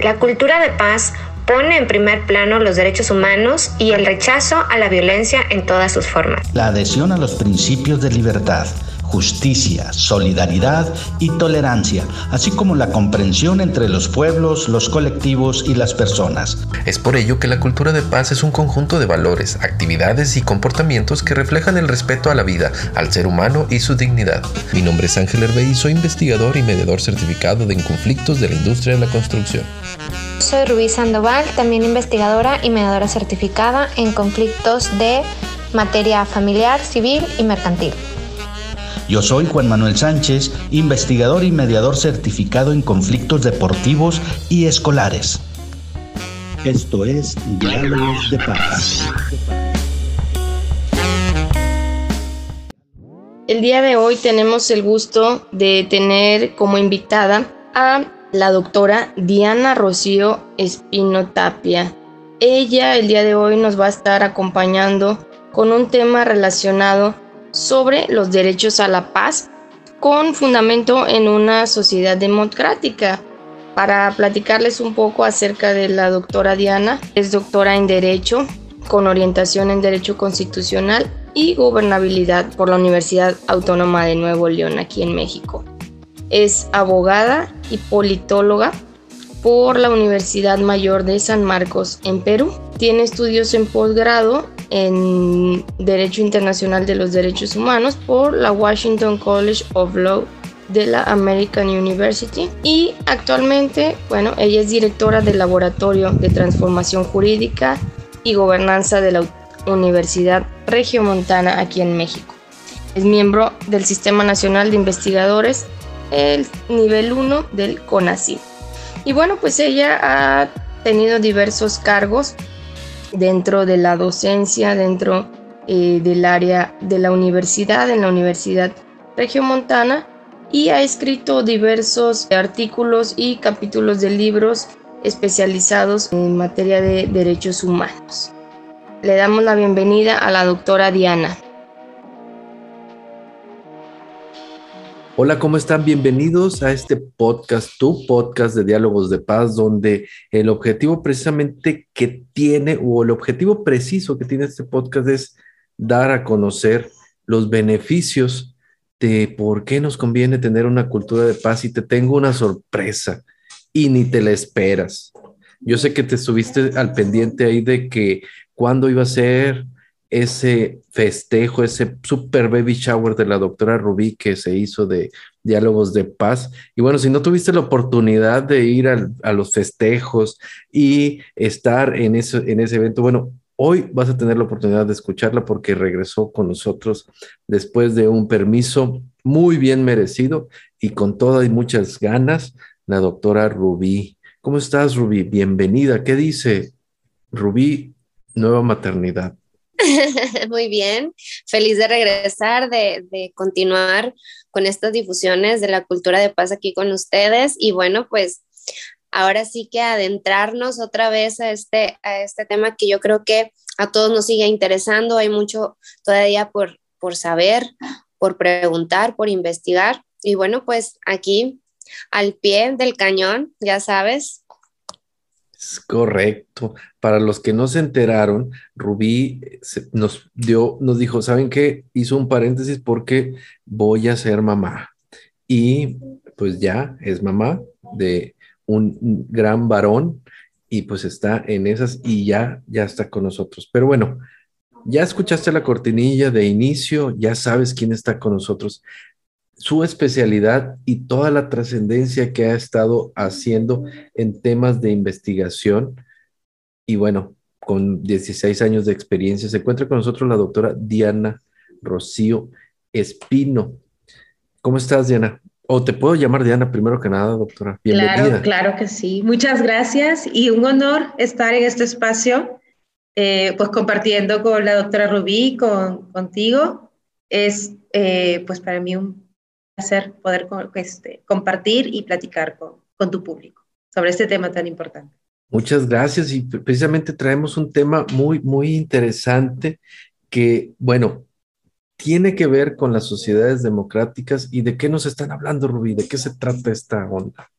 La cultura de paz pone en primer plano los derechos humanos y el rechazo a la violencia en todas sus formas. La adhesión a los principios de libertad justicia, solidaridad y tolerancia, así como la comprensión entre los pueblos, los colectivos y las personas. Es por ello que la cultura de paz es un conjunto de valores, actividades y comportamientos que reflejan el respeto a la vida, al ser humano y su dignidad. Mi nombre es Ángel Hervey y soy investigador y mediador certificado en conflictos de la industria de la construcción. Soy Rubí Sandoval, también investigadora y mediadora certificada en conflictos de materia familiar, civil y mercantil. Yo soy Juan Manuel Sánchez, investigador y mediador certificado en conflictos deportivos y escolares. Esto es Diálogos de Paz. El día de hoy tenemos el gusto de tener como invitada a la doctora Diana Rocío Espino Tapia. Ella el día de hoy nos va a estar acompañando con un tema relacionado sobre los derechos a la paz con fundamento en una sociedad democrática. Para platicarles un poco acerca de la doctora Diana, es doctora en Derecho con orientación en Derecho Constitucional y Gobernabilidad por la Universidad Autónoma de Nuevo León, aquí en México. Es abogada y politóloga por la Universidad Mayor de San Marcos en Perú. Tiene estudios en posgrado en Derecho Internacional de los Derechos Humanos por la Washington College of Law de la American University y actualmente, bueno, ella es directora del Laboratorio de Transformación Jurídica y Gobernanza de la Universidad Regiomontana aquí en México. Es miembro del Sistema Nacional de Investigadores, el nivel 1 del CONACYT. Y bueno, pues ella ha tenido diversos cargos dentro de la docencia, dentro eh, del área de la universidad, en la Universidad Regiomontana, y ha escrito diversos artículos y capítulos de libros especializados en materia de derechos humanos. Le damos la bienvenida a la doctora Diana. Hola, ¿cómo están? Bienvenidos a este podcast, tu podcast de diálogos de paz, donde el objetivo precisamente que tiene, o el objetivo preciso que tiene este podcast es dar a conocer los beneficios de por qué nos conviene tener una cultura de paz y te tengo una sorpresa y ni te la esperas. Yo sé que te estuviste al pendiente ahí de que cuándo iba a ser, ese festejo, ese super baby shower de la doctora Rubí que se hizo de diálogos de paz. Y bueno, si no tuviste la oportunidad de ir a los festejos y estar en, en ese evento, bueno, hoy vas a tener la oportunidad de escucharla porque regresó con nosotros después de un permiso muy bien merecido y con todas y muchas ganas, la doctora Rubí. ¿Cómo estás, Rubí? Bienvenida. ¿Qué dice Rubí? Nueva maternidad. Muy bien, feliz de regresar, de, continuar con estas difusiones de la cultura de paz aquí con ustedes. Y bueno, pues ahora sí que adentrarnos otra vez a este, a este tema que yo creo que a todos nos sigue interesando, hay mucho todavía por, por saber, por preguntar, por investigar. Y bueno, pues aquí al pie del cañón, ya sabes, correcto. Para los que no se enteraron, Rubí eh, nos dio, nos dijo, ¿saben qué? Hizo un paréntesis porque voy a ser mamá. Y pues ya es mamá de un gran varón y pues está en esas y ya, ya está con nosotros. Pero bueno, ya escuchaste la cortinilla de inicio, ya sabes quién está con nosotros su especialidad y toda la trascendencia que ha estado haciendo en temas de investigación. Y bueno, con 16 años de experiencia, se encuentra con nosotros la doctora Diana Rocío Espino. ¿Cómo estás, Diana? O te puedo llamar Diana primero que nada, doctora. Bienvenida. Claro, claro que sí. Muchas gracias y un honor estar en este espacio, eh, pues compartiendo con la doctora Rubí, con, contigo. Es eh, pues para mí un hacer poder este, compartir y platicar con, con tu público sobre este tema tan importante. Muchas gracias y precisamente traemos un tema muy, muy interesante que, bueno, tiene que ver con las sociedades democráticas y de qué nos están hablando, Rubí, de qué se trata esta onda.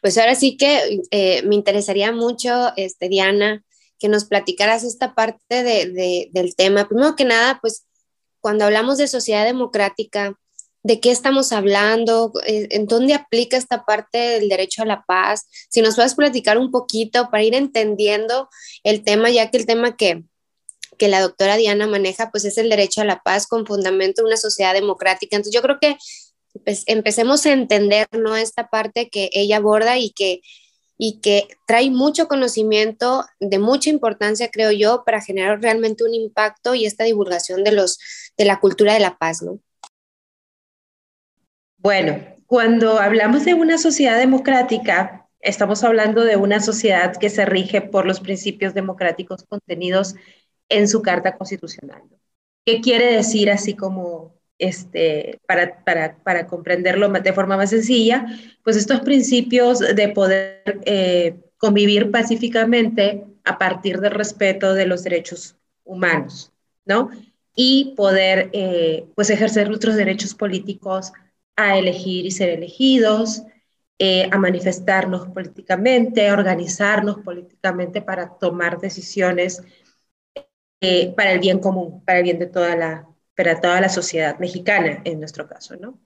Pues ahora sí que eh, me interesaría mucho, este, Diana, que nos platicaras esta parte de, del tema. Primero que nada, pues cuando hablamos de sociedad democrática, ¿de qué estamos hablando? Eh, ¿En dónde aplica esta parte del derecho a la paz? Si nos puedes platicar un poquito para ir entendiendo el tema, ya que el tema que, que la doctora Diana maneja, pues es el derecho a la paz con fundamento en una sociedad democrática. Entonces yo creo que pues, empecemos a entender ¿no? esta parte que ella aborda y que, y que trae mucho conocimiento de mucha importancia, creo yo, para generar realmente un impacto y esta divulgación de, los, de la cultura de la paz. ¿no? Bueno, cuando hablamos de una sociedad democrática, estamos hablando de una sociedad que se rige por los principios democráticos contenidos en su Carta Constitucional. ¿Qué quiere decir así como este, para, para, para, comprenderlo de forma más sencilla, pues estos principios de poder eh, convivir pacíficamente a partir del respeto de los derechos humanos, ¿no? Y poder, eh, pues, ejercer nuestros derechos políticos a elegir y ser elegidos, eh, a manifestarnos políticamente, a organizarnos políticamente para tomar decisiones para el bien común, para el bien de toda la, para toda la sociedad mexicana, en nuestro caso, ¿no?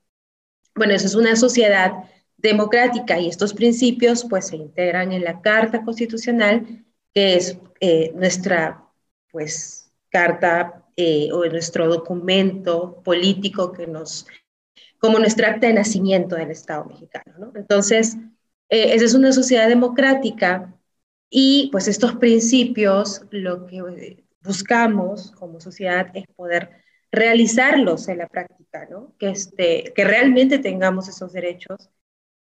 Bueno, eso es una sociedad democrática y estos principios pues se integran en la Carta Constitucional, que es eh, nuestra pues carta eh, o nuestro documento político que nos, como nuestra acta de nacimiento del Estado mexicano, ¿no? Entonces, eh, esa es una sociedad democrática y pues estos principios lo que buscamos como sociedad es poder realizarlos en la práctica. Que, este, que realmente tengamos esos derechos,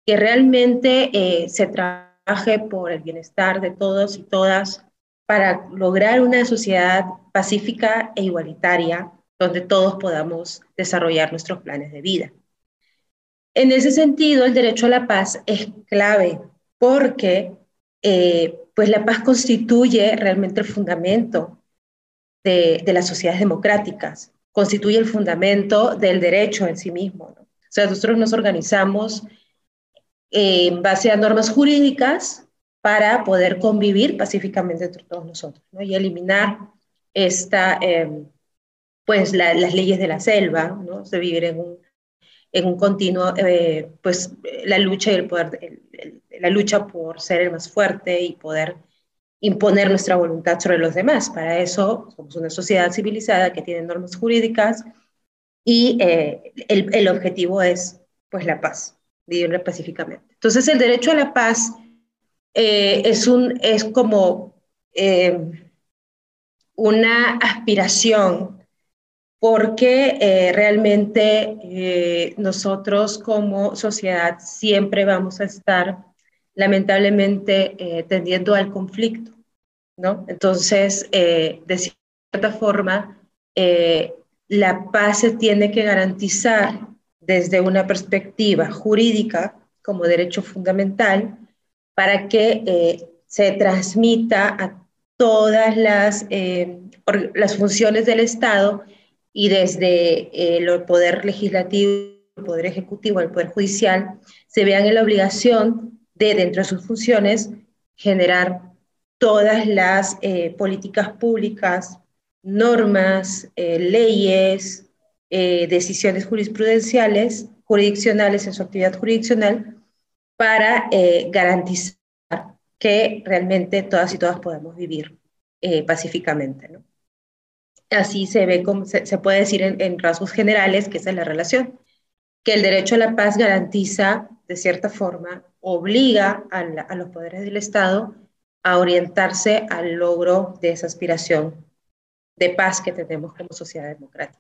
que realmente eh, se trabaje por el bienestar de todos y todas para lograr una sociedad pacífica e igualitaria donde todos podamos desarrollar nuestros planes de vida. En ese sentido, el derecho a la paz es clave porque eh, pues la paz constituye realmente el fundamento de, las sociedades democráticas constituye el fundamento del derecho en sí mismo. O sea, nosotros nos organizamos en base a normas jurídicas para poder convivir pacíficamente entre todos nosotros ¿no? y eliminar esta, em, pues las leyes de la selva, ¿no? de vivir en un, en un continuo, eh, pues la lucha y poder, la lucha por ser el más fuerte y poder imponer nuestra voluntad sobre los demás. Para eso somos una sociedad civilizada que tiene normas jurídicas y eh, el, el, objetivo es pues la paz, vivir pacíficamente. Entonces el derecho a la paz eh, es, un, es como una aspiración porque realmente nosotros como sociedad siempre vamos a estar lamentablemente eh, tendiendo al conflicto, ¿no? Entonces, eh, de cierta forma, eh, la paz se tiene que garantizar desde una perspectiva jurídica como derecho fundamental para que se transmita a todas las, las funciones del Estado y desde el poder legislativo, el poder ejecutivo, el poder judicial, se vean en la obligación de, dentro de sus funciones, generar todas las eh, políticas públicas, normas, eh, leyes, eh, decisiones jurisprudenciales, jurisdiccionales en su actividad jurisdiccional, para garantizar que realmente todas y todas podamos vivir pacíficamente. ¿no? Así se ve, como se, puede decir en, rasgos generales que esa es la relación, que el derecho a la paz garantiza, de cierta forma, obliga a, los poderes del Estado a orientarse al logro de esa aspiración de paz que tenemos como sociedad democrática.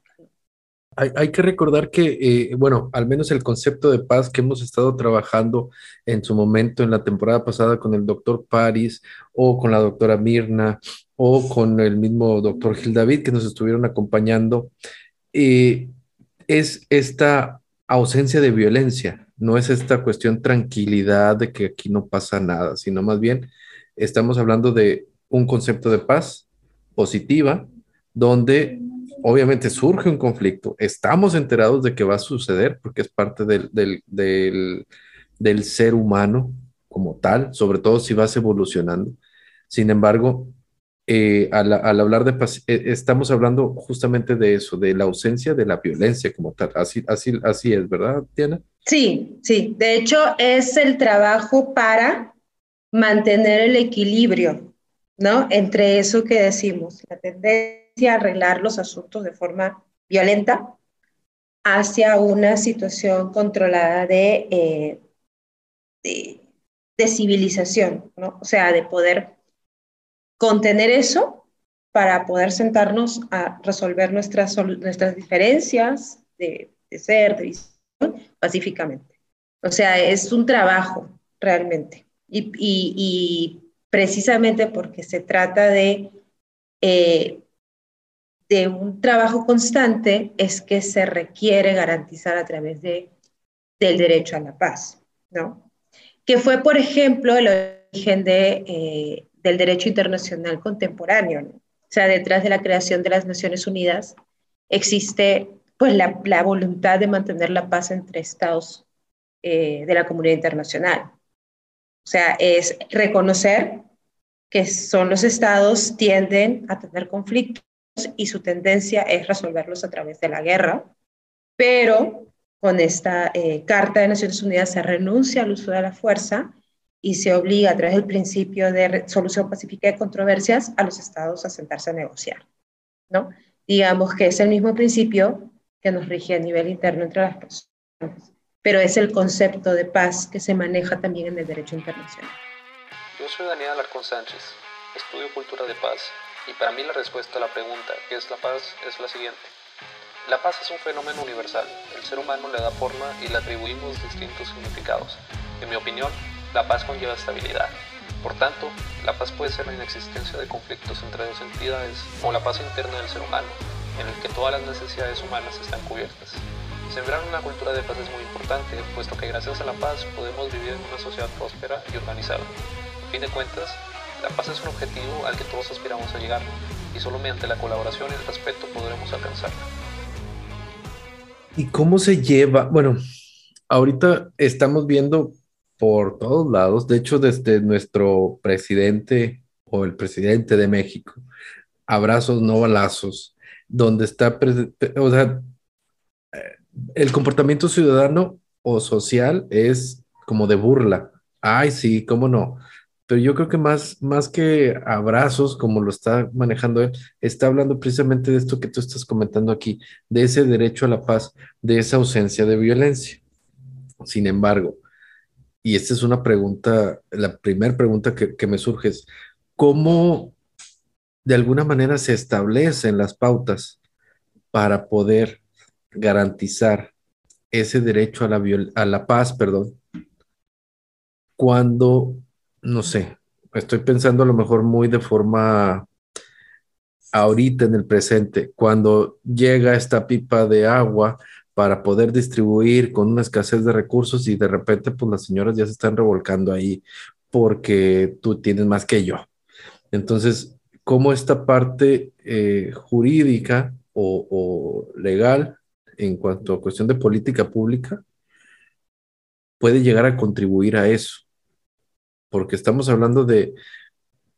Hay, que recordar que, eh, bueno, al menos el concepto de paz que hemos estado trabajando en su momento en la temporada pasada con el doctor Paris o con la doctora Mirna o con el mismo doctor Gil David que nos estuvieron acompañando, eh, es esta ausencia de violencia, no es esta cuestión tranquilidad de que aquí no pasa nada, sino más bien estamos hablando de un concepto de paz positiva, donde obviamente surge un conflicto, estamos enterados de que va a suceder porque es parte del, del, del, ser humano, como tal, sobre todo si vas evolucionando. Sin embargo, eh, al, hablar de paz, eh, estamos hablando justamente de eso, de la ausencia de la violencia como tal. Así, así, así es, ¿verdad, Diana? Sí, sí. De hecho, es el trabajo para mantener el equilibrio, ¿no? Entre eso que decimos, la tendencia a arreglar los asuntos de forma violenta hacia una situación controlada de, eh, de, de, civilización, ¿no? O sea, de poder contener eso para poder sentarnos a resolver nuestras, nuestras diferencias de, ser, de visión, pacíficamente. O sea, es un trabajo realmente. Y, y, y precisamente porque se trata de, eh, de un trabajo constante, es que se requiere garantizar a través de, del derecho a la paz, ¿no? Que fue, por ejemplo, el origen de, eh, del derecho internacional contemporáneo. O sea, detrás de la creación de las Naciones Unidas existe pues la, la voluntad de mantener la paz entre estados eh, de la comunidad internacional. O sea, es reconocer que son los estados tienden a tener conflictos y su tendencia es resolverlos a través de la guerra, pero con esta eh, Carta de Naciones Unidas se renuncia al uso de la fuerza y se obliga a través del principio de solución pacífica de controversias a los estados a sentarse a negociar, ¿no? Digamos que es el mismo principio que nos rige a nivel interno entre las personas, pero es el concepto de paz que se maneja también en el derecho internacional. Yo soy Daniela Alarcón Sánchez, estudio cultura de paz y para mí la respuesta a la pregunta ¿qué es la paz? es la siguiente. La paz es un fenómeno universal, el ser humano le da forma y le atribuimos distintos significados. En mi opinión, la paz conlleva estabilidad. Por tanto, la paz puede ser la inexistencia de conflictos entre dos entidades o la paz interna del ser humano, en el que todas las necesidades humanas están cubiertas. Sembrar una cultura de paz es muy importante, puesto que gracias a la paz podemos vivir en una sociedad próspera y organizada. A fin de cuentas, la paz es un objetivo al que todos aspiramos a llegar, y solo mediante la colaboración y el respeto podremos alcanzarla. ¿Y cómo se lleva? Bueno, ahorita estamos viendo por todos lados. De hecho, desde nuestro presidente o el presidente de México, abrazos, no balazos, donde está, o sea, el comportamiento ciudadano o social es como de burla. Ay, sí, cómo no. Pero yo creo que más, más que abrazos, como lo está manejando él, está hablando precisamente de esto que tú estás comentando aquí, de ese derecho a la paz, de esa ausencia de violencia. Sin embargo, y esta es una pregunta, la primera pregunta que, me surge es, ¿cómo de alguna manera se establecen las pautas para poder garantizar ese derecho a la, a la paz, perdón, cuando, no sé, estoy pensando a lo mejor muy de forma ahorita en el presente, cuando llega esta pipa de agua para poder distribuir con una escasez de recursos y de repente pues las señoras ya se están revolcando ahí porque tú tienes más que yo. Entonces, ¿cómo esta parte eh, jurídica o, legal en cuanto a cuestión de política pública puede llegar a contribuir a eso? Porque estamos hablando de,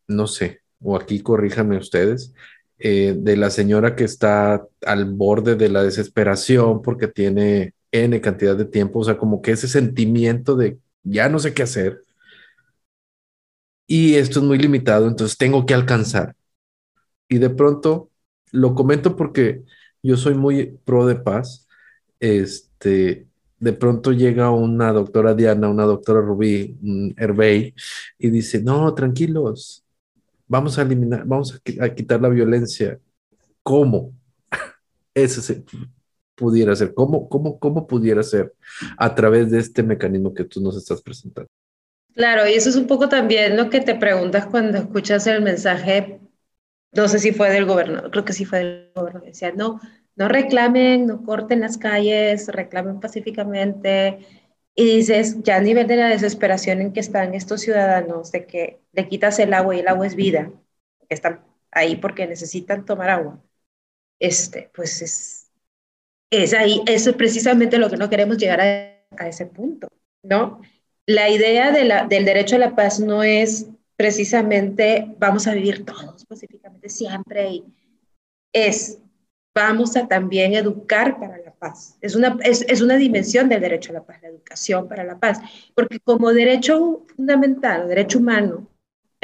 no sé, o aquí corríjanme ustedes, eh, de la señora que está al borde de la desesperación porque tiene N cantidad de tiempo, o sea, como que ese sentimiento de ya no sé qué hacer y esto es muy limitado, entonces tengo que alcanzar. Y de pronto lo comento porque yo soy muy pro de paz. Este, de pronto llega una doctora Diana, una doctora Rubí Herbey, y dice, no, tranquilos, vamos a eliminar, vamos a, quitar la violencia. ¿Cómo? Eso se pudiera ser. ¿Cómo, cómo, ¿Cómo pudiera ser a través de este mecanismo que tú nos estás presentando? Claro, y eso es un poco también lo que te preguntas cuando escuchas el mensaje, no sé si fue del gobierno, creo que sí fue del gobierno, decía, no, no reclamen, no corten las calles, reclamen pacíficamente, y dices, ya a nivel de la desesperación en que están estos ciudadanos, de que le quitas el agua y el agua es vida, están ahí porque necesitan tomar agua, este, pues es, es ahí, eso es precisamente lo que no queremos llegar a, ese punto, ¿no? la idea del derecho a la paz no es precisamente vamos a vivir todos pacíficamente siempre y es vamos a también educar para la paz. Es una, es, una dimensión del derecho a la paz, la educación para la paz, porque como derecho fundamental, derecho humano,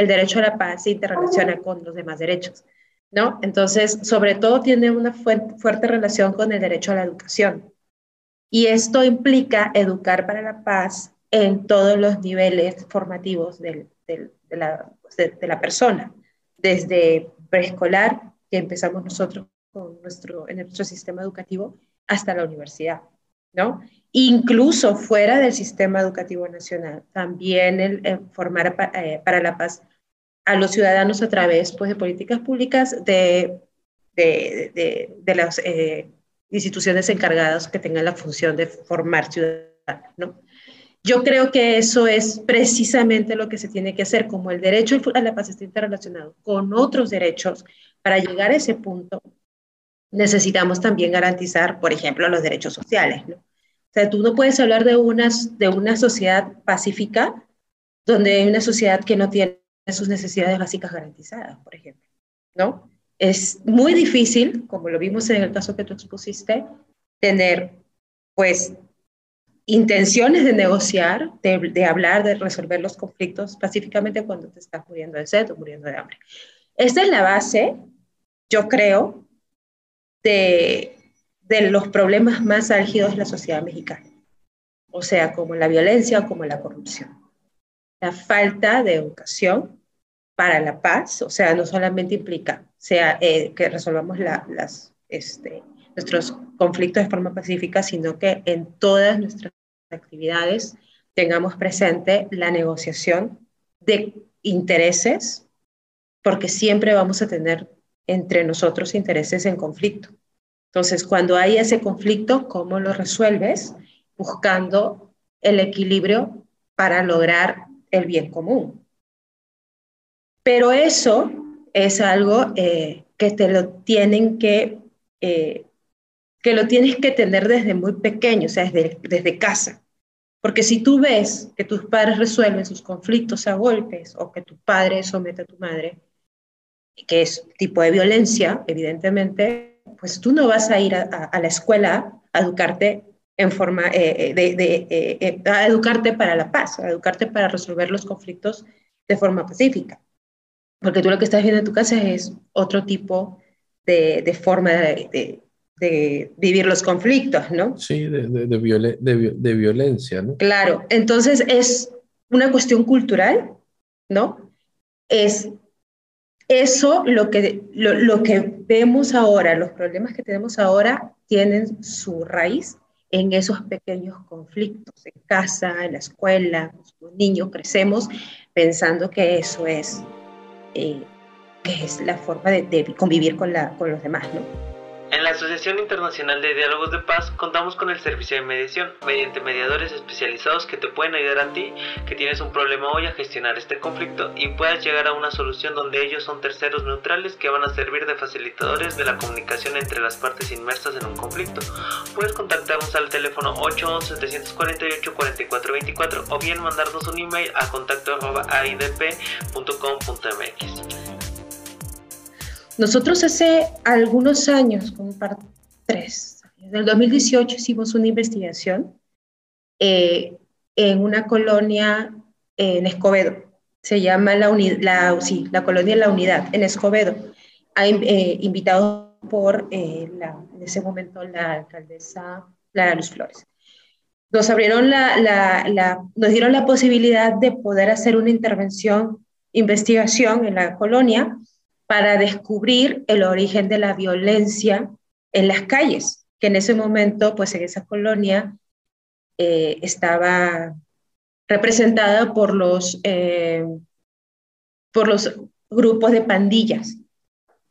el derecho a la paz se interrelaciona con los demás derechos, ¿no? Entonces, sobre todo tiene una fuerte relación con el derecho a la educación. Y esto implica educar para la paz en todos los niveles formativos de, la, de la persona, desde preescolar, que empezamos nosotros con nuestro, en nuestro sistema educativo hasta la universidad, ¿no? Incluso fuera del sistema educativo nacional, también el, formar eh, para la paz a los ciudadanos a través pues, de políticas públicas de, de, de, las eh, instituciones encargadas que tengan la función de formar ciudadanos, ¿no? Yo creo que eso es precisamente lo que se tiene que hacer, como el derecho a la paz está interrelacionado con otros derechos, para llegar a ese punto necesitamos también garantizar, por ejemplo, los derechos sociales. ¿no? O sea, tú no puedes hablar de, unas, de una sociedad pacífica donde hay una sociedad que no tiene sus necesidades básicas garantizadas, por ejemplo. ¿no? Es muy difícil, como lo vimos en el caso que tú expusiste, tener, pues, intenciones de negociar, de, de hablar, de resolver los conflictos pacíficamente cuando te estás muriendo de sed o muriendo de hambre. Esta es la base, yo creo, de, los problemas más álgidos de la sociedad mexicana, o sea, como la violencia o como la corrupción. La falta de educación para la paz, o sea, no solamente implica eh, que resolvamos este, nuestros conflictos de forma pacífica, sino que en todas nuestras actividades tengamos presente la negociación de intereses, porque siempre vamos a tener entre nosotros intereses en conflicto. Entonces, cuando hay ese conflicto, ¿cómo lo resuelves? Buscando el equilibrio para lograr el bien común. Pero eso es algo eh, que te lo tienen que, eh, que lo tienes que tener desde muy pequeño, o sea, desde, desde casa. Porque si tú ves que tus padres resuelven sus conflictos a golpes o que tu padre somete a tu madre, que es tipo de violencia, evidentemente, pues tú no vas a ir a, la escuela a educarte en forma eh, de, de eh, eh, a educarte para la paz, a educarte para resolver los conflictos de forma pacífica. Porque tú lo que estás viendo en tu casa es otro tipo de, de forma de, de, vivir los conflictos, ¿no? Sí, de, de, violencia, ¿no? Claro, entonces es una cuestión cultural, ¿no? Es eso, lo que, lo, que vemos ahora, los problemas que tenemos ahora, tienen su raíz en esos pequeños conflictos, en casa, en la escuela, los niños crecemos pensando que eso es, eh, que es la forma de, convivir con, con los demás, ¿no? En la Asociación Internacional de Diálogos de Paz contamos con el servicio de mediación mediante mediadores especializados que te pueden ayudar a ti que tienes un problema hoy a gestionar este conflicto y puedas llegar a una solución donde ellos son terceros neutrales que van a servir de facilitadores de la comunicación entre las partes inmersas en un conflicto. Puedes contactarnos al teléfono 811-748-4424 o bien mandarnos un email a contacto.aidp.com.mx. Nosotros hace algunos años, como para tres, en el 2018 hicimos una investigación eh, en una colonia en Escobedo. Se llama la, la, sí, la colonia La Unidad, en Escobedo. Eh, invitado por, eh, la, en ese momento, la alcaldesa Clara Luz Flores. Nos abrieron la, nos dieron la posibilidad de poder hacer una intervención, investigación en la colonia para descubrir el origen de la violencia en las calles, que en ese momento, pues en esa colonia, eh, estaba representada por los, eh, por los grupos de pandillas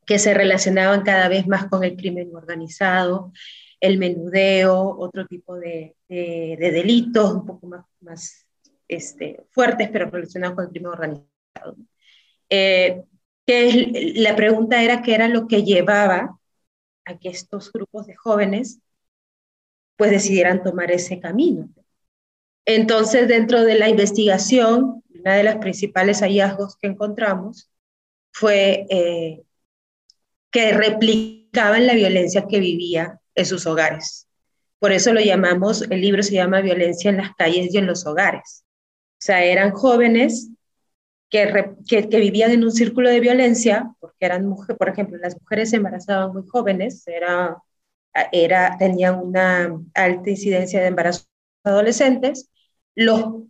que se relacionaban cada vez más con el crimen organizado, el menudeo, otro tipo de, delitos un poco más, más este, fuertes, pero relacionados con el crimen organizado. Eh, que la pregunta era qué era lo que llevaba a que estos grupos de jóvenes pues decidieran tomar ese camino. Entonces, dentro de la investigación, una de los principales hallazgos que encontramos fue eh, que replicaban la violencia que vivía en sus hogares. Por eso lo llamamos, el libro se llama Violencia en las calles y en los hogares. O sea, eran jóvenes que, vivían en un círculo de violencia, porque eran mujeres, por ejemplo, las mujeres se embarazaban muy jóvenes, era, era, tenían una alta incidencia de embarazos adolescentes, los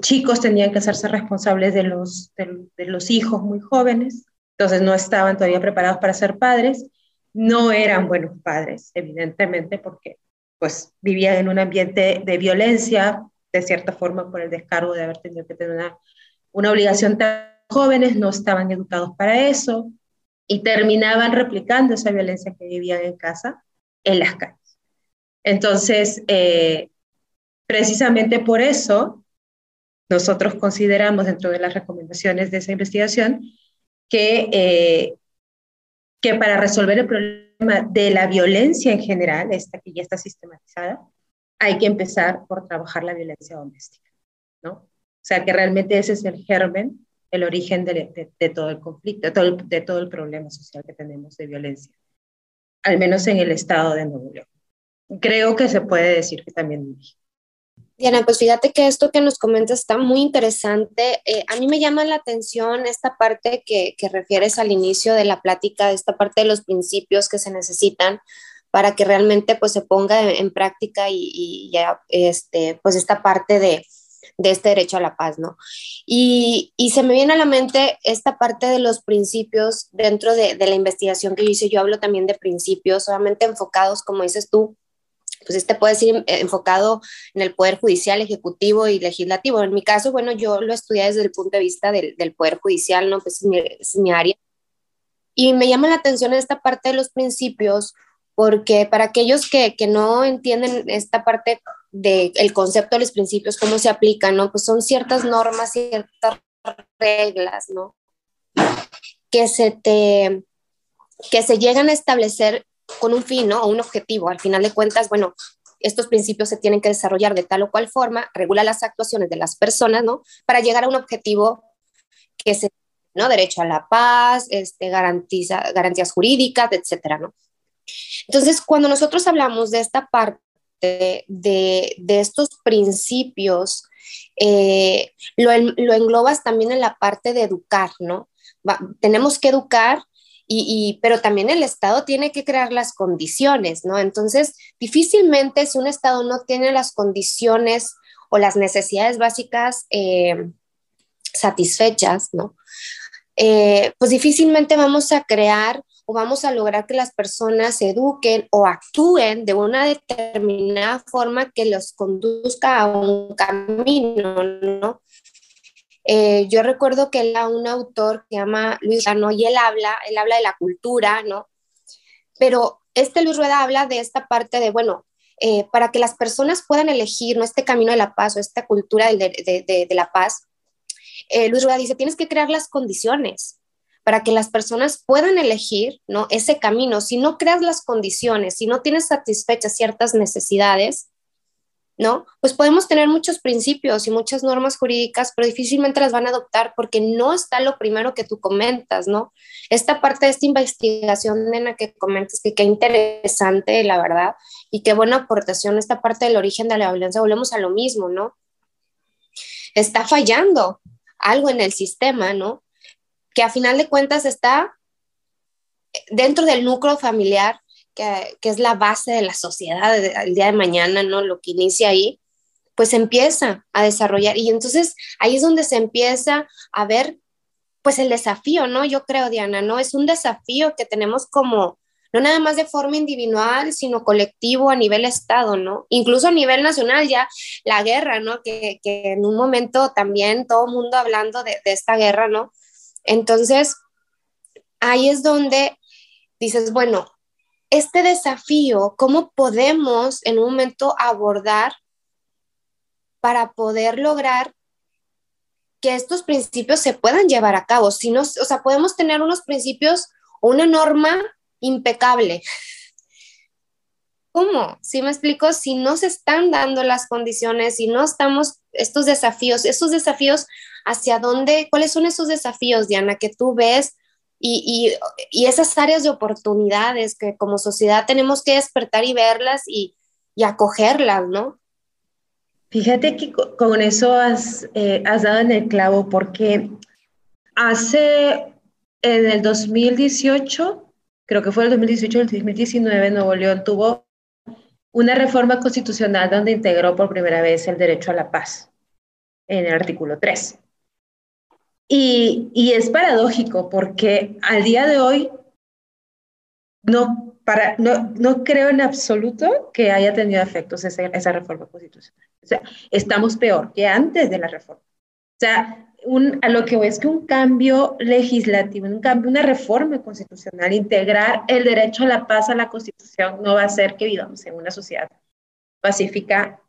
chicos tenían que hacerse responsables de los, de, los hijos muy jóvenes, entonces no estaban todavía preparados para ser padres, no eran buenos padres, evidentemente, porque pues vivían en un ambiente de violencia, de cierta forma por el descargo de haber tenido que tener una una obligación tan jóvenes, no estaban educados para eso y terminaban replicando esa violencia que vivían en casa en las calles. Entonces, eh, precisamente por eso, nosotros consideramos dentro de las recomendaciones de esa investigación que, eh, que para resolver el problema de la violencia en general, esta que ya está sistematizada, hay que empezar por trabajar la violencia doméstica, ¿no? O sea, que realmente ese es el germen, el origen de, todo el conflicto, de todo el, de todo el problema social que tenemos de violencia, al menos en el estado de Nuevo León. Creo que se puede decir que también Diana, pues fíjate que esto que nos comentas está muy interesante. Eh, a mí me llama la atención esta parte que, que, refieres al inicio de la plática, esta parte de los principios que se necesitan para que realmente pues se ponga en, práctica y, y, ya este, pues esta parte de, de este derecho a la paz, ¿no? Y, se me viene a la mente esta parte de los principios dentro de, la investigación que yo hice. Yo hablo también de principios, solamente enfocados, como dices tú, pues este puede ser enfocado en el poder judicial, ejecutivo y legislativo. En mi caso, bueno, yo lo estudié desde el punto de vista del, poder judicial, ¿no? Pues es mi, mi área. Y me llama la atención esta parte de los principios porque para aquellos que, que no entienden esta parte del concepto de los principios, cómo se aplican, ¿no? Pues son ciertas normas, ciertas reglas, ¿no? Que se te, que se llegan a establecer con un fin, ¿no? O un objetivo. Al final de cuentas, bueno, estos principios se tienen que desarrollar de tal o cual forma, regula las actuaciones de las personas, ¿no? Para llegar a un objetivo que se, ¿no? Derecho a la paz, este, garantiza, garantías jurídicas, etcétera, ¿no? Entonces, cuando nosotros hablamos de esta parte de, estos principios, eh, lo, englobas también en la parte de educar, ¿no? tenemos que educar, y, pero también el Estado tiene que crear las condiciones, ¿no? Entonces, difícilmente si un Estado no tiene las condiciones o las necesidades básicas eh, satisfechas, ¿no? Eh, pues difícilmente vamos a crear o vamos a lograr que las personas se eduquen o actúen de una determinada forma que los conduzca a un camino, ¿no? Eh, yo recuerdo que era un autor que se llama Luis Rano y él habla, él habla de la cultura, ¿no? Pero este Luis Rueda habla de esta parte de, bueno, eh, para que las personas puedan elegir ¿no? este camino de la paz o esta cultura de, de, de la paz, eh, Luis Rueda dice, tienes que crear las condiciones para que las personas puedan elegir ¿no? ese camino. Si no creas las condiciones, si no tienes satisfechas ciertas necesidades, ¿no? Pues podemos tener muchos principios y muchas normas jurídicas, pero difícilmente las van a adoptar porque no está lo primero que tú comentas, ¿no? Esta parte de esta investigación, en la que comentas, que qué interesante, la verdad, y qué buena aportación esta parte del origen de la violencia, volvemos a lo mismo, ¿no? Está fallando algo en el sistema, ¿no? Que a final de cuentas está dentro del núcleo familiar, que, es la base de la sociedad el día de mañana, ¿no? Lo que inicia ahí, pues empieza a desarrollar. Y entonces ahí es donde se empieza a ver, pues el desafío, ¿no? Yo creo, Diana, ¿no? Es un desafío que tenemos como, no nada más de forma individual, sino colectivo a nivel Estado, ¿no? Incluso a nivel nacional ya la guerra, ¿no? Que, en un momento también todo el mundo hablando de esta guerra, ¿no? Entonces, ahí es donde dices, bueno, este desafío, ¿cómo podemos en un momento abordar para poder lograr que estos principios se puedan llevar a cabo? Si no, o sea, podemos tener unos principios o una norma impecable. ¿Cómo? Si me explico, si no se están dando las condiciones, si no estamos estos desafíos, esos desafíos hacia dónde, cuáles son esos desafíos, Diana, que tú ves y, y, esas áreas de oportunidades que como sociedad tenemos que despertar y verlas y, y acogerlas, ¿no? Fíjate que con eso has, eh, has dado en el clavo porque hace en el 2018, creo que fue el 2018 el 2019, Nuevo León tuvo una reforma constitucional donde integró por primera vez el derecho a la paz en el artículo 3. Y, y es paradójico porque al día de hoy no, para, no, no creo en absoluto que haya tenido efectos esa, esa reforma constitucional. O sea, estamos peor que antes de la reforma. O sea, a lo que voy es que un cambio legislativo, un cambio, una reforma constitucional, integrar el derecho a la paz a la constitución no va a hacer que vivamos en una sociedad pacífica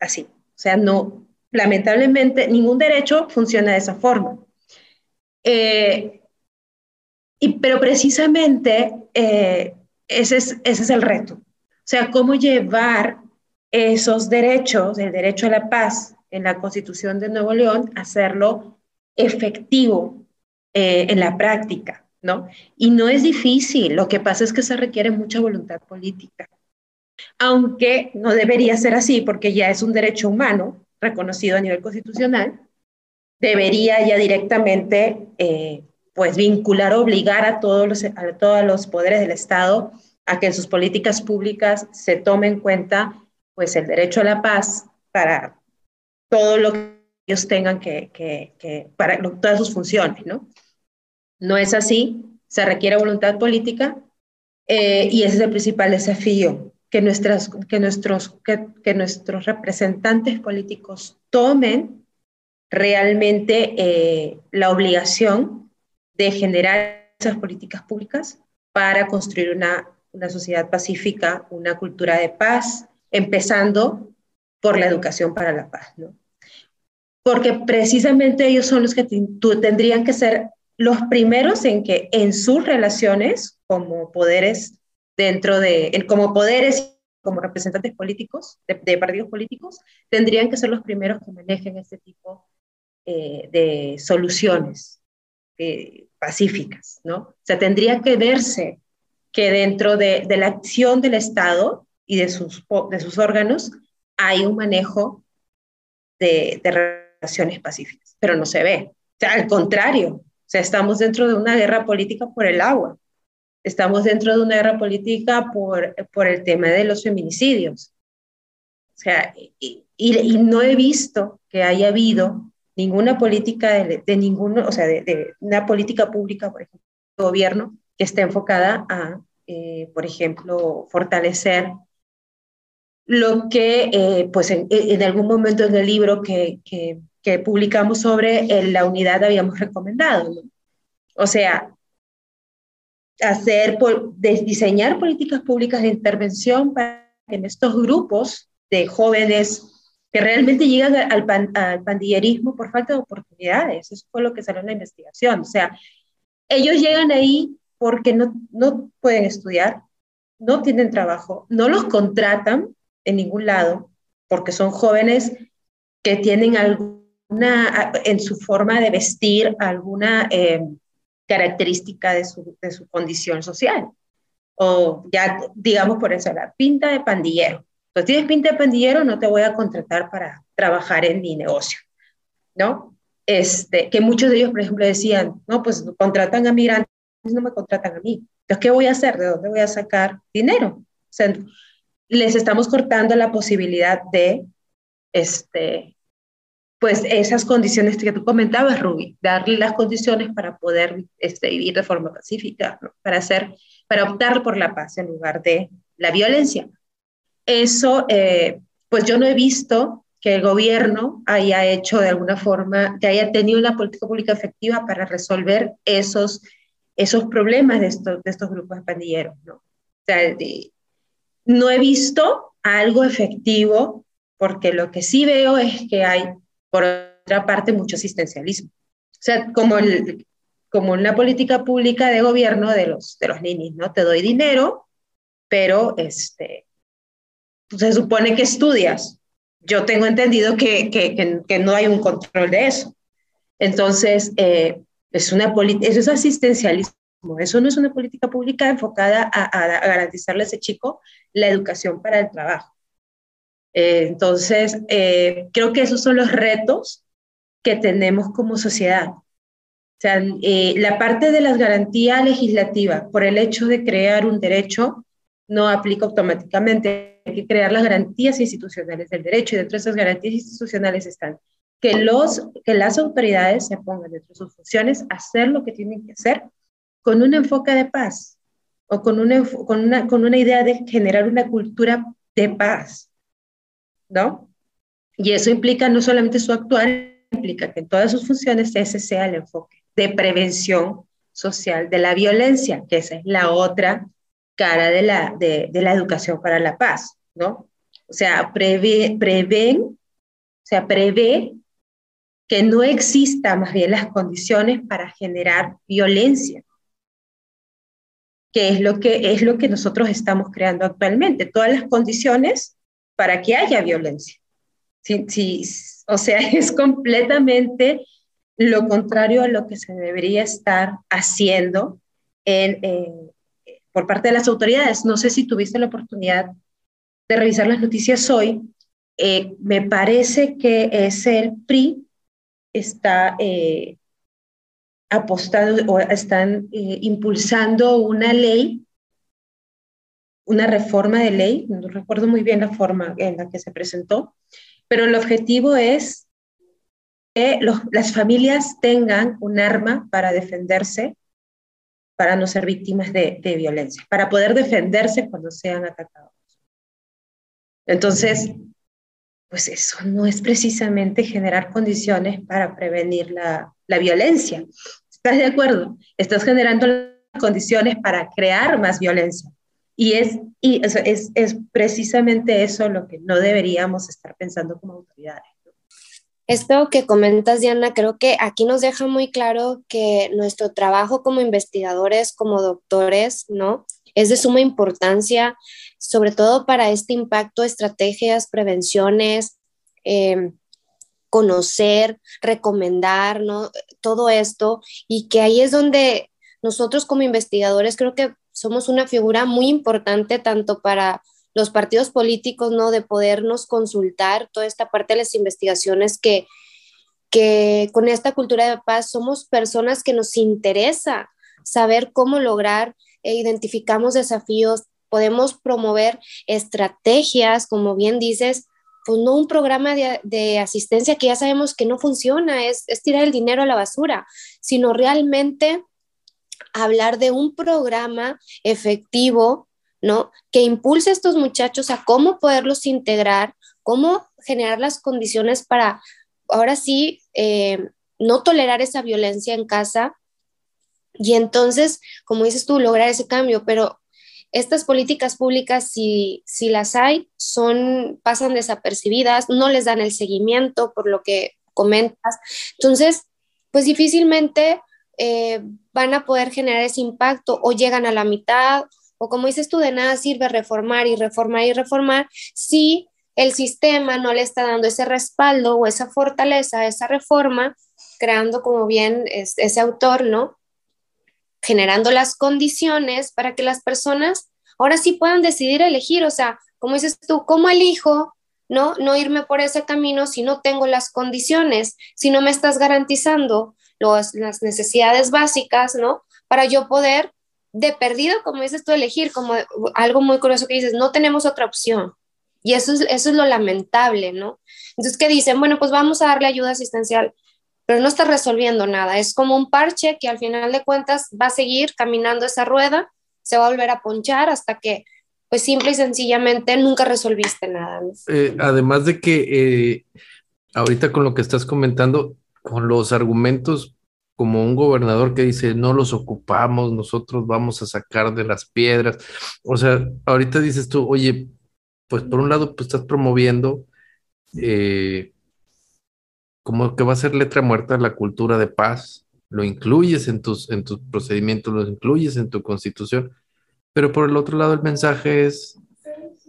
así. O sea, no, lamentablemente, ningún derecho funciona de esa forma. Eh, y, pero precisamente eh, ese, es, ese es el reto. O sea, cómo llevar esos derechos, el derecho a la paz en la Constitución de Nuevo León, hacerlo efectivo eh, en la práctica, ¿no? Y no es difícil, lo que pasa es que se requiere mucha voluntad política. Aunque no debería ser así, porque ya es un derecho humano reconocido a nivel constitucional, debería ya directamente eh, pues vincular, obligar a todos, los, a todos los poderes del Estado a que en sus políticas públicas se tome en cuenta pues el derecho a la paz para todo lo ellos tengan que, que, para todas sus funciones, ¿no? No es así, se requiere voluntad política eh, y ese es el principal desafío, que, nuestras, que, nuestros, que, que nuestros representantes políticos tomen realmente eh, la obligación de generar esas políticas públicas para construir una, una sociedad pacífica, una cultura de paz, empezando por la educación para la paz, ¿no? Porque precisamente ellos son los que tendrían que ser los primeros en que en sus relaciones como poderes dentro de, como poderes, como representantes políticos, de, partidos políticos, tendrían que ser los primeros que manejen este tipo eh, de soluciones eh, pacíficas, ¿no? O sea, tendría que verse que dentro de, de la acción del Estado y de sus, de sus órganos hay un manejo de, de relaciones pacíficas, pero no se ve. O sea, al contrario, o sea, estamos dentro de una guerra política por el agua, estamos dentro de una guerra política por, por el tema de los feminicidios. O sea, y, y, no he visto que haya habido ninguna política de, de ninguno, o sea, de, de, una política pública, por ejemplo, gobierno que esté enfocada a, eh, por ejemplo, fortalecer lo que, eh, pues en, en, algún momento en el libro que, que, que publicamos sobre la unidad habíamos recomendado. ¿no? O sea, hacer, diseñar políticas públicas de intervención para en estos grupos de jóvenes que realmente llegan al, al, pandillerismo por falta de oportunidades. Eso fue lo que salió en la investigación. O sea, ellos llegan ahí porque no, no pueden estudiar, no tienen trabajo, no los contratan en ningún lado, porque son jóvenes que tienen alguna, en su forma de vestir, alguna eh, característica de su, de su condición social. O ya, digamos por eso, la pinta de pandillero. Entonces, tienes pinta de pandillero, no te voy a contratar para trabajar en mi negocio, ¿no? Este, que muchos de ellos, por ejemplo, decían, no, pues contratan a migrantes, no me contratan a mí. Entonces, ¿qué voy a hacer? ¿De dónde voy a sacar dinero? Les estamos cortando la posibilidad de, este, pues esas condiciones que tú comentabas, Ruby, darle las condiciones para poder este, vivir de forma pacífica, para hacer, para optar por la paz en lugar de la violencia. Eso, eh, pues yo no he visto que el gobierno haya hecho de alguna forma, que haya tenido una política pública efectiva para resolver esos, esos problemas de estos, de estos grupos de pandilleros, ¿no? O sea, no he visto algo efectivo porque lo que sí veo es que hay, por otra parte, mucho asistencialismo. O sea, como, el, como una política pública de gobierno de los, de los ninis, ¿no? Te doy dinero, pero este, pues se supone que estudias, yo tengo entendido que, que, que, no hay un control de eso. Entonces, eh, es una eso es asistencialismo, eso no es una política pública enfocada a, a, garantizarle a ese chico la educación para el trabajo. Eh, entonces, eh, creo que esos son los retos que tenemos como sociedad. Sea, la parte de las garantías legislativas por el hecho de crear un derecho no aplica automáticamente. Hay que crear las garantías institucionales del derecho y dentro de esas garantías institucionales están que, los, que las autoridades se pongan dentro de sus funciones a hacer lo que tienen que hacer con un enfoque de paz o con una, con una, con una idea de generar una cultura de paz, ¿no? Y eso implica no solamente su actuar, implica que en todas sus funciones ese sea el enfoque de prevención social de la violencia, que esa es la otra cara de la, de, la educación para la paz, ¿no? O sea, prevé, prevén, o sea, prevé que no exista más bien las condiciones para generar violencia, que es lo que, es lo que nosotros estamos creando actualmente, todas las condiciones para que haya violencia. o sea, es completamente lo contrario a lo que se debería estar haciendo en, por parte de las autoridades. No sé si tuviste la oportunidad de revisar las noticias hoy. Eh, me parece que es el PRI está eh, apostando o están eh, impulsando una ley, una reforma de ley, no recuerdo muy bien la forma en la que se presentó, pero el objetivo es que las familias tengan un arma para defenderse para no ser víctimas de, violencia, para poder defenderse cuando sean atacados. Entonces, pues eso no es precisamente generar condiciones para prevenir la, violencia. ¿Estás de acuerdo? Estás generando condiciones para crear más violencia. Y, es, y es, es precisamente eso lo que no deberíamos estar pensando como autoridades. Esto que comentas, Diana, creo que aquí nos deja muy claro que nuestro trabajo como investigadores, como doctores, ¿no? Es de suma importancia, sobre todo para este impacto, estrategias, prevenciones, em, conocer, recomendar, ¿no? Todo esto, y que ahí es donde nosotros como investigadores creo que somos una figura muy importante tanto para los partidos políticos, ¿no? De podernos consultar toda esta parte de las investigaciones que, que con esta cultura de paz somos personas que nos interesa saber cómo lograr e identificamos desafíos, podemos promover estrategias, como bien dices, pues no un programa de, asistencia que ya sabemos que no funciona, es tirar el dinero a la basura, sino realmente hablar de un programa efectivo ¿no? Que impulse a estos muchachos a cómo poderlos integrar, cómo generar las condiciones para, ahora sí, eh, no tolerar esa violencia en casa y entonces, como dices tú, lograr ese cambio, pero estas políticas públicas, si, si las hay, son, pasan desapercibidas, no les dan el seguimiento por lo que comentas. Entonces, pues difícilmente eh, van a poder generar ese impacto o llegan a la mitad o como dices tú, de nada sirve reformar y reformar y reformar si el sistema no le está dando ese respaldo o esa fortaleza esa reforma, creando como bien ese autor, ¿no? Generando las condiciones para que las personas ahora sí puedan decidir elegir, o sea, como dices tú, ¿cómo elijo no, no irme por ese camino si no tengo las condiciones, si no me estás garantizando las necesidades básicas, ¿no? Para yo poder de perdido, como dices tú, elegir, como algo muy curioso que dices, no tenemos otra opción. Y eso es, eso es lo lamentable, ¿no? Entonces, ¿qué dicen? Bueno, pues vamos a darle ayuda asistencial, pero no está resolviendo nada. Es como un parche que al final de cuentas va a seguir caminando esa rueda, se va a volver a ponchar hasta que, pues simple y sencillamente, nunca resolviste nada. Eh, además de que eh, ahorita con lo que estás comentando, con los argumentos como un gobernador que dice, no los ocupamos, nosotros vamos a sacar de las piedras. O sea, ahorita dices tú, oye, pues por un lado, pues estás promoviendo eh, como que va a ser letra muerta la cultura de paz, lo incluyes en tus, en tus procedimientos, lo incluyes en tu constitución, pero por el otro lado el mensaje es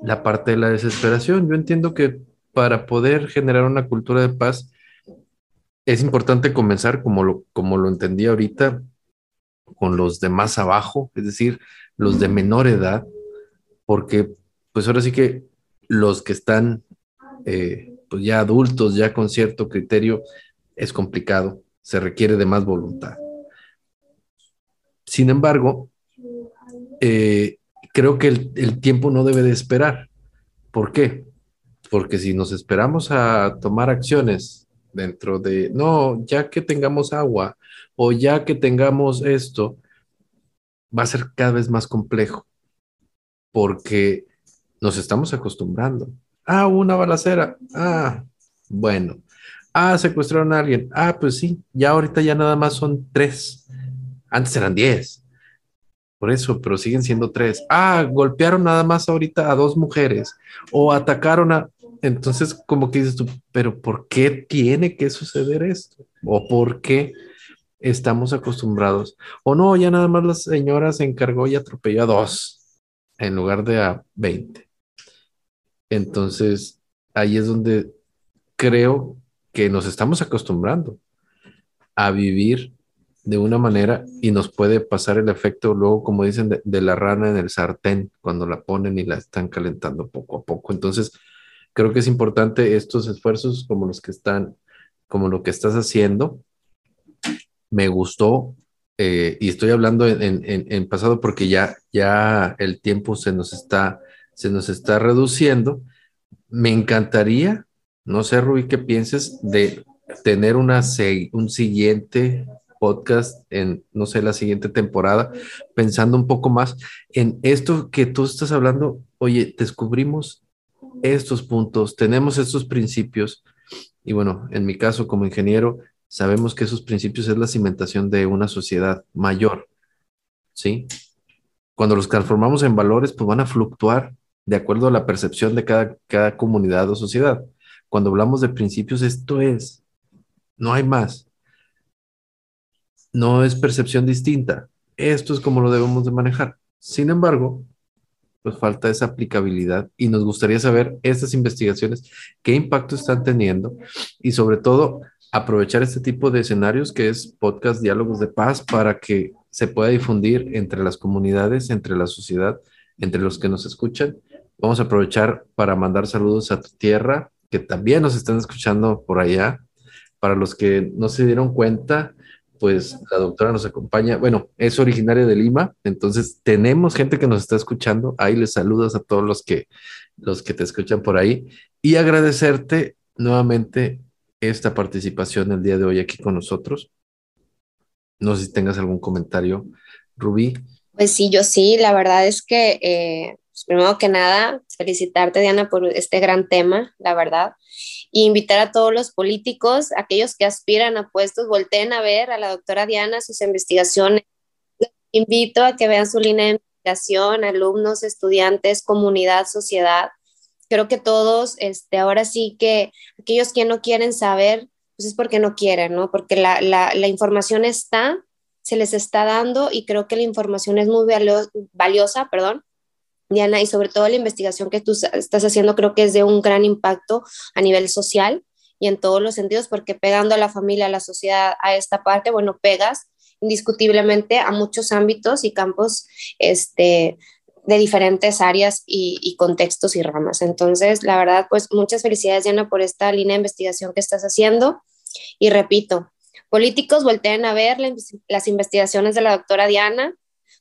la parte de la desesperación. Yo entiendo que para poder generar una cultura de paz, es importante comenzar, como lo, como lo entendí ahorita, con los de más abajo, es decir, los de menor edad, porque pues ahora sí que los que están eh, pues ya adultos, ya con cierto criterio, es complicado, se requiere de más voluntad. Sin embargo, eh, creo que el, el, tiempo no debe de esperar. ¿Por qué? Porque si nos esperamos a tomar acciones dentro de, no, ya que tengamos agua o ya que tengamos esto, va a ser cada vez más complejo porque nos estamos acostumbrando. Ah, una balacera. Ah, bueno. Ah, secuestraron a alguien. Ah, pues sí, ya ahorita ya nada más son tres. Antes eran diez. Por eso, pero siguen siendo tres. Ah, golpearon nada más ahorita a dos mujeres o atacaron a... Entonces, como que dices tú, pero ¿por qué tiene que suceder esto? ¿O por qué estamos acostumbrados? O no, ya nada más la señora se encargó y atropelló a dos en lugar de a 20. Entonces, ahí es donde creo que nos estamos acostumbrando a vivir de una manera y nos puede pasar el efecto luego, como dicen, de, la rana en el sartén cuando la ponen y la están calentando poco a poco. Entonces, creo que es importante estos esfuerzos como los que están, como lo que estás haciendo. Me gustó eh, y estoy hablando en, pasado porque ya, ya el tiempo se nos, está, se nos está reduciendo. Me encantaría, no sé, Rubí, qué pienses de tener una, un siguiente podcast en, no sé, la siguiente temporada, pensando un poco más en esto que tú estás hablando. Oye, descubrimos estos puntos, tenemos estos principios. Y bueno, en mi caso como ingeniero, sabemos que esos principios es la cimentación de una sociedad mayor, ¿sí? Cuando los transformamos en valores, pues van a fluctuar de acuerdo a la percepción de cada, cada comunidad o sociedad. Cuando hablamos de principios, esto es, no hay más. No es percepción distinta. Esto es como lo debemos de manejar. Sin embargo, pues falta esa aplicabilidad y nos gustaría saber estas investigaciones, qué impacto están teniendo y sobre todo aprovechar este tipo de escenarios que es podcast Diálogos de Paz para que se pueda difundir entre las comunidades, entre la sociedad, entre los que nos escuchan. Vamos a aprovechar para mandar saludos a tu tierra, que también nos están escuchando por allá. Para los que no se dieron cuenta, pues la doctora nos acompaña. Bueno, es originaria de Lima, entonces tenemos gente que nos está escuchando. Ahí les saludas a todos los que, los que te escuchan por ahí y agradecerte nuevamente esta participación el día de hoy aquí con nosotros. No sé si tengas algún comentario, Rubí. Pues sí, yo sí, la verdad es que, eh, pues primero que nada, felicitarte, Diana, por este gran tema, la verdad, y invitar a todos los políticos, aquellos que aspiran a puestos, volteen a ver a la doctora Diana, sus investigaciones. Invito a que vean su línea de investigación, alumnos, estudiantes, comunidad, sociedad creo que todos, este, ahora sí que aquellos que no quieren saber, pues es porque no quieren, ¿no? Porque la, la información está, se les está dando y creo que la información es muy valiosa, perdón, Diana, y sobre todo la investigación que tú estás haciendo creo que es de un gran impacto a nivel social y en todos los sentidos, porque pegando a la familia, a la sociedad, a esta parte, bueno, pegas indiscutiblemente a muchos ámbitos y campos este, de diferentes áreas y, contextos y ramas. Entonces, la verdad, pues muchas felicidades, Diana, por esta línea de investigación que estás haciendo. Y repito, políticos volteen a ver las investigaciones de la doctora Diana,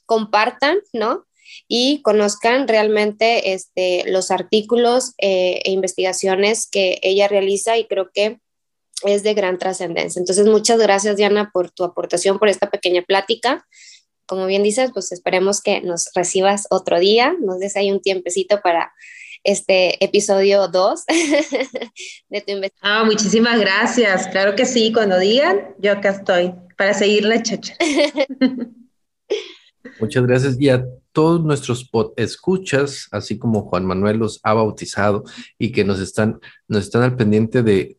compartan, ¿no? Y conozcan realmente este, los artículos eh, e investigaciones que ella realiza y creo que es de gran trascendencia. Entonces, muchas gracias, Diana, por tu aportación, por esta pequeña plática como bien dices, pues esperemos que nos recibas otro día, nos des ahí un tiempecito para este episodio 2 de tu investigación. Ah, muchísimas gracias. Claro que sí, cuando digan, yo acá estoy para seguir la chacha. Muchas gracias. Y a todos nuestros escuchas, así como Juan Manuel los ha bautizado y que nos están, nos están al pendiente de,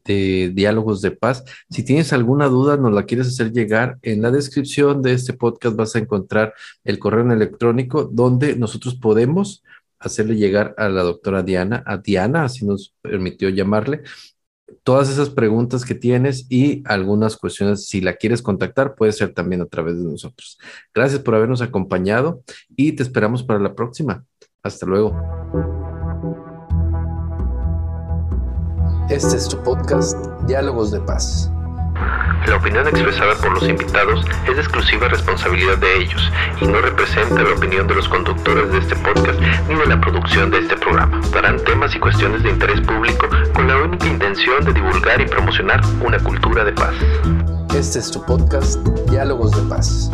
diálogos de paz. Si tienes alguna duda, nos la quieres hacer llegar, en la descripción de este podcast vas a encontrar el correo electrónico donde nosotros podemos hacerle llegar a la doctora Diana, a Diana, así nos permitió llamarle, todas esas preguntas que tienes y algunas cuestiones, si la quieres contactar, puede ser también a través de nosotros. Gracias por habernos acompañado y te esperamos para la próxima. Hasta luego. Este es tu podcast, Diálogos de Paz. La opinión expresada por los invitados es de exclusiva responsabilidad de ellos y no representa la opinión de los conductores de este podcast ni de la producción de este programa. Darán temas y cuestiones de interés público con la única intención de divulgar y promocionar una cultura de paz. Este es tu podcast, Diálogos de Paz.